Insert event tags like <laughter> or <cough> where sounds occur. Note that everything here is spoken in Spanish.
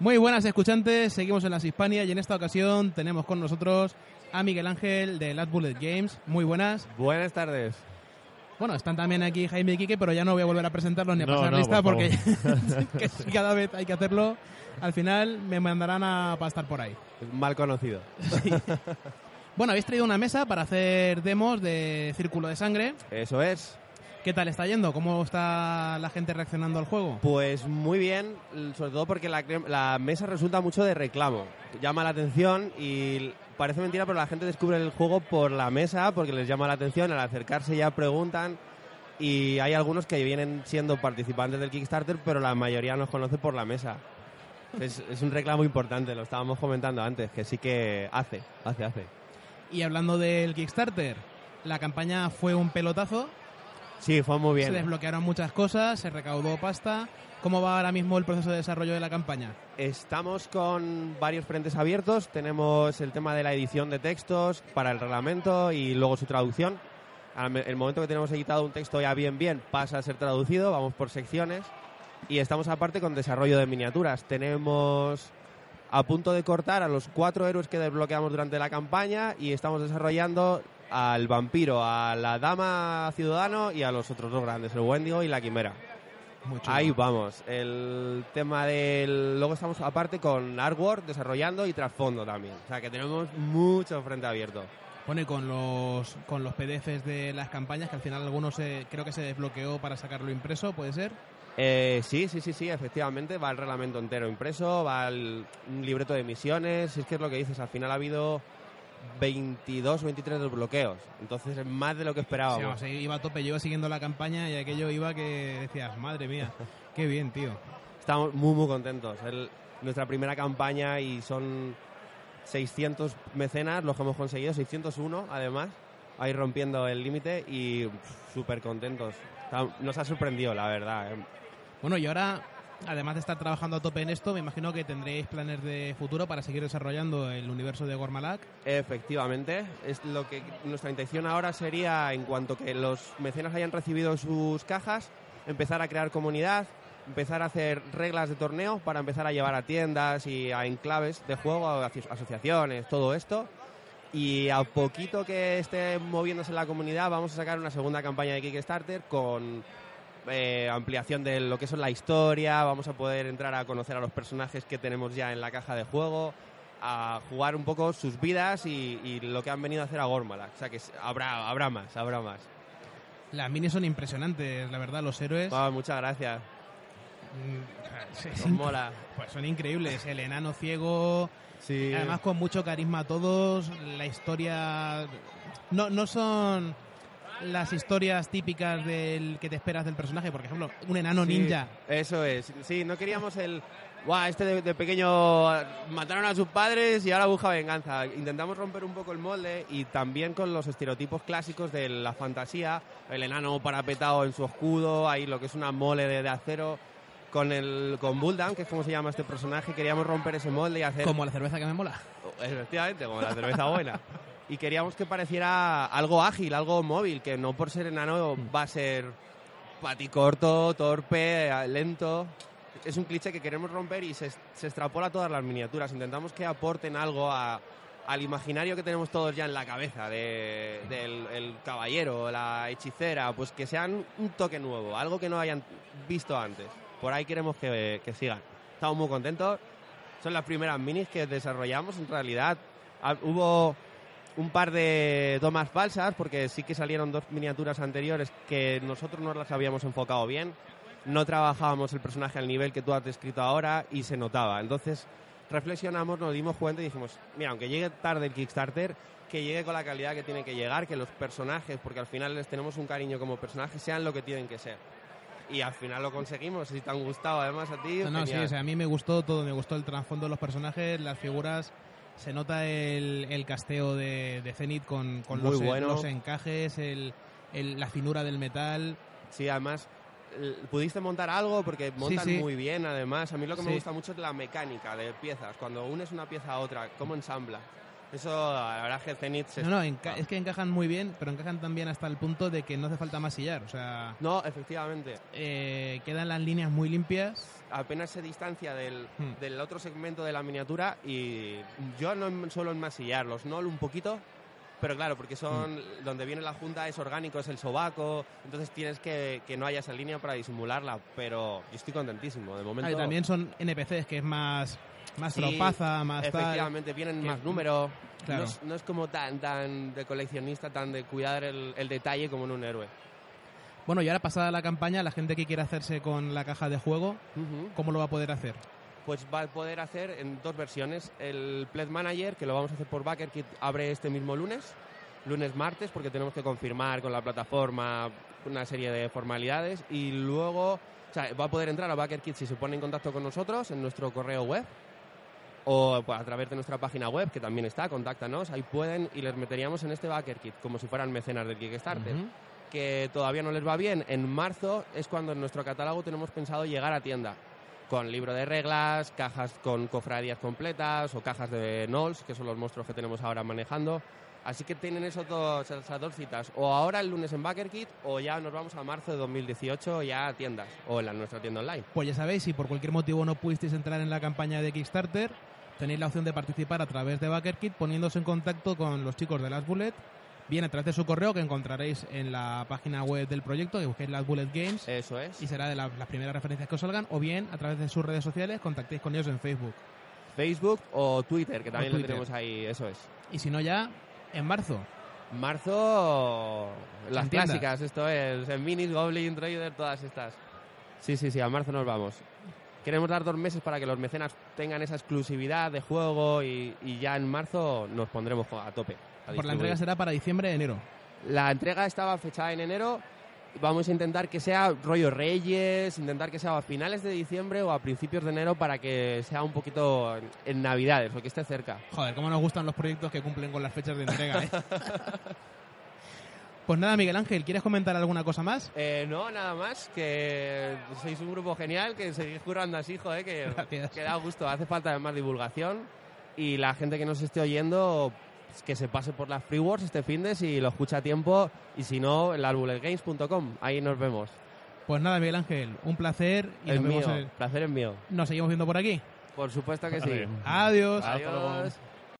Muy buenas escuchantes, seguimos en las Hispania y en esta ocasión tenemos con nosotros a Miguel Ángel de Last Bullet Games. Muy buenas. Buenas tardes. Bueno, están también aquí Jaime y Quique, pero ya no voy a volver a presentarlos ni a No, pasar no, lista por porque <laughs> cada vez hay que hacerlo. Al final me mandarán a pastar por ahí. Mal conocido. <laughs> Bueno, habéis traído una mesa para hacer demos de Círculo de Sangre. Eso es. ¿Qué tal está yendo? ¿Cómo está la gente reaccionando al juego? Pues muy bien, sobre todo porque la, mesa resulta mucho de reclamo. Llama la atención y parece mentira, pero la gente descubre el juego por la mesa porque les llama la atención. Al acercarse ya preguntan y hay algunos que vienen siendo participantes del Kickstarter, pero la mayoría nos conoce por la mesa. Es, es un reclamo importante, lo estábamos comentando antes, que sí que hace, hace, hace. Y hablando del Kickstarter, la campaña fue un pelotazo. Sí, fue muy bien. Se desbloquearon muchas cosas, se recaudó pasta. ¿Cómo va ahora mismo el proceso de desarrollo de la campaña? Estamos con varios frentes abiertos. Tenemos el tema de la edición de textos para el reglamento y luego su traducción. Al El momento que tenemos editado un texto ya bien bien pasa a ser traducido, vamos por secciones. Y estamos aparte con desarrollo de miniaturas. Tenemos a punto de cortar a los cuatro héroes que desbloqueamos durante la campaña y estamos desarrollando al vampiro, a la dama ciudadano y a los otros dos grandes, el Wendigo y la quimera. Ahí vamos. El tema del. Luego estamos aparte con artwork desarrollando y trasfondo también. O sea que tenemos mucho frente abierto. Pone con los, con los PDFs de las campañas, que al final algunos se- creo que se desbloqueó para sacarlo impreso, ¿puede ser? Eh, sí, sí, sí, sí, efectivamente. Va el reglamento entero impreso, va el, un libreto de misiones. Es que es lo que dices. Al final ha habido 22 o 23 desbloqueos. Entonces es más de lo que Sí, esperábamos. iba a tope, yo iba siguiendo la campaña y aquello iba que decías, madre mía, <laughs> qué bien, tío. Estamos muy, muy contentos. El- nuestra primera campaña y son 600 mecenas los que hemos conseguido, 601 además, ahí rompiendo el límite y súper contentos. Nos ha sorprendido, la verdad. ¿eh? Bueno, y ahora, además de estar trabajando a tope en esto, me imagino que tendréis planes de futuro para seguir desarrollando el universo de Gormalak. Efectivamente, es lo que nuestra intención ahora sería, en cuanto que los mecenas hayan recibido sus cajas, empezar a crear comunidad, empezar a hacer reglas de torneo para empezar a llevar a tiendas y a enclaves de juego, a aso- asociaciones, todo esto. Y a poquito que esté moviéndose la comunidad, vamos a sacar una segunda campaña de Kickstarter con eh, ampliación de lo que es la historia, vamos a poder entrar a conocer a los personajes que tenemos ya en la caja de juego, a jugar un poco sus vidas y, y lo que han venido a hacer a Gormalak. O sea que habrá, habrá más, habrá más. Las minis son impresionantes, la verdad, los héroes. Muchas gracias. mm, <laughs> inc- mola. Pues son increíbles, el enano ciego, Sí. además con mucho carisma todos, la historia... No, no son las historias típicas del que te esperas del personaje, por ejemplo, un enano Sí, ninja. Eso es. Sí, no queríamos el. Guau, este de, de pequeño mataron a sus padres y ahora busca venganza. Intentamos romper un poco el molde y también con los estereotipos clásicos de la fantasía. El enano parapetado en su escudo, ahí lo que es una mole de, de acero. Con el con Bulldam, que es como se llama este personaje, queríamos romper ese molde y hacer Como la cerveza que me mola. Efectivamente, como la cerveza buena. <laughs> Y queríamos que pareciera algo ágil, algo móvil, que no por ser enano va a ser paticorto, torpe, lento. Es un cliché que queremos romper y se, se extrapola a todas las miniaturas. Intentamos que aporten algo a- al imaginario que tenemos todos ya en la cabeza, de- del el caballero, la hechicera, pues que sean un toque nuevo, algo que no hayan visto antes. Por ahí queremos que, que sigan. Estamos muy contentos. Son las primeras minis que desarrollamos. En realidad ah, hubo un par de tomas falsas porque sí que salieron dos miniaturas anteriores que nosotros no las habíamos enfocado bien. No trabajábamos el personaje al nivel que tú has descrito ahora y se notaba. Entonces reflexionamos, nos dimos cuenta y dijimos, mira, aunque llegue tarde el Kickstarter, que llegue con la calidad que tiene que llegar, que los personajes, porque al final les tenemos un cariño como personajes, sean lo que tienen que ser. Y al final lo conseguimos. Si te han gustado además a ti, No, no, sí, o sea, a mí me gustó todo, me gustó el trasfondo de los personajes, las figuras, se nota el, el casteo de, de Zenith con, con los, bueno. los encajes, el, el- la finura del metal. Sí, además, ¿pudiste montar algo? Porque montan sí. muy bien, además. A mí lo que me gusta mucho es la mecánica de piezas. Cuando unes una pieza a otra, cómo ensambla. Eso, la verdad que Zenith se... No, no, enca- es que encajan muy bien, pero encajan también hasta el punto de que no hace falta masillar. O sea, No, efectivamente. eh, quedan las líneas muy limpias. Apenas se distancia del, Hmm. del otro segmento de la miniatura y yo no suelo enmasillar los NOL un poquito, pero claro, porque son Hmm. donde viene la junta es orgánico, es el sobaco, entonces tienes que, que no haya esa línea para disimularla, pero yo estoy contentísimo. De momento Ah, y también son NPCs, que es más, más Sí, tropaza, más tal. Efectivamente, vienen más números. Claro. No, es, no es como tan, tan de coleccionista, tan de cuidar el, el detalle como en un héroe. Bueno, y ahora pasada la campaña, la gente que quiera hacerse con la caja de juego, ¿cómo lo va a poder hacer? Pues va a poder hacer en dos versiones. El Pledge Manager, que lo vamos a hacer por BackerKit, abre este mismo lunes, lunes martes, porque tenemos que confirmar con la plataforma una serie de formalidades. Y luego, o sea, va a poder entrar a BackerKit si se pone en contacto con nosotros en nuestro correo web o pues, a través de nuestra página web, que también está, contáctanos, ahí pueden y les meteríamos en este BackerKit, como si fueran mecenas del Kickstarter. Ujú. Que todavía no les va bien, en marzo es cuando en nuestro catálogo tenemos pensado llegar a tienda, con libro de reglas, cajas con cofradías completas o cajas de Nolls, que son los monstruos que tenemos ahora manejando. Así que tienen esos dos, esas dos citas, o ahora el lunes en BackerKit, o ya nos vamos a marzo de 2018 ya a tiendas, o en la, nuestra tienda online. Pues ya sabéis, si por cualquier motivo no pudisteis entrar en la campaña de Kickstarter, tenéis la opción de participar a través de BackerKit poniéndose en contacto con los chicos de Last Bullet, bien a través de su correo que encontraréis en la página web del proyecto, que busquéis Last Bullet Games, Eso es. y será de la- las primeras referencias que os salgan, o bien a través de sus redes sociales contactéis con ellos en Facebook. Facebook o Twitter, que también lo tenemos ahí, eso es. Y si no ya, en marzo. Marzo, las clásicas, esto es, en Minis, Goblin, Trader, todas estas. Sí, sí, sí, a marzo nos vamos. Queremos dar dos meses para que los mecenas tengan esa exclusividad de juego y, y ya en marzo nos pondremos a tope. Por la entrega será para diciembre, enero. La entrega estaba fechada en enero. Vamos a intentar que sea rollo Reyes, intentar que sea a finales de diciembre o a principios de enero para que sea un poquito en, Navidades o que esté cerca. Joder, cómo nos gustan los proyectos que cumplen con las fechas de entrega, ¿eh? <laughs> Pues nada, Miguel Ángel, ¿quieres comentar alguna cosa más? Eh, no, nada más, que sois un grupo genial, que seguís currando así, joder, que, que da gusto. Hace falta más divulgación y la gente que nos esté oyendo, que se pase por las Free Wars este fin de si lo escucha a tiempo y si no, en larbuletgames.com, ahí nos vemos. Pues nada, Miguel Ángel, un placer y es nos, vemos mío, en- placer es mío. nos seguimos viendo por aquí. Por supuesto que sí. Adiós. Luego. Adiós.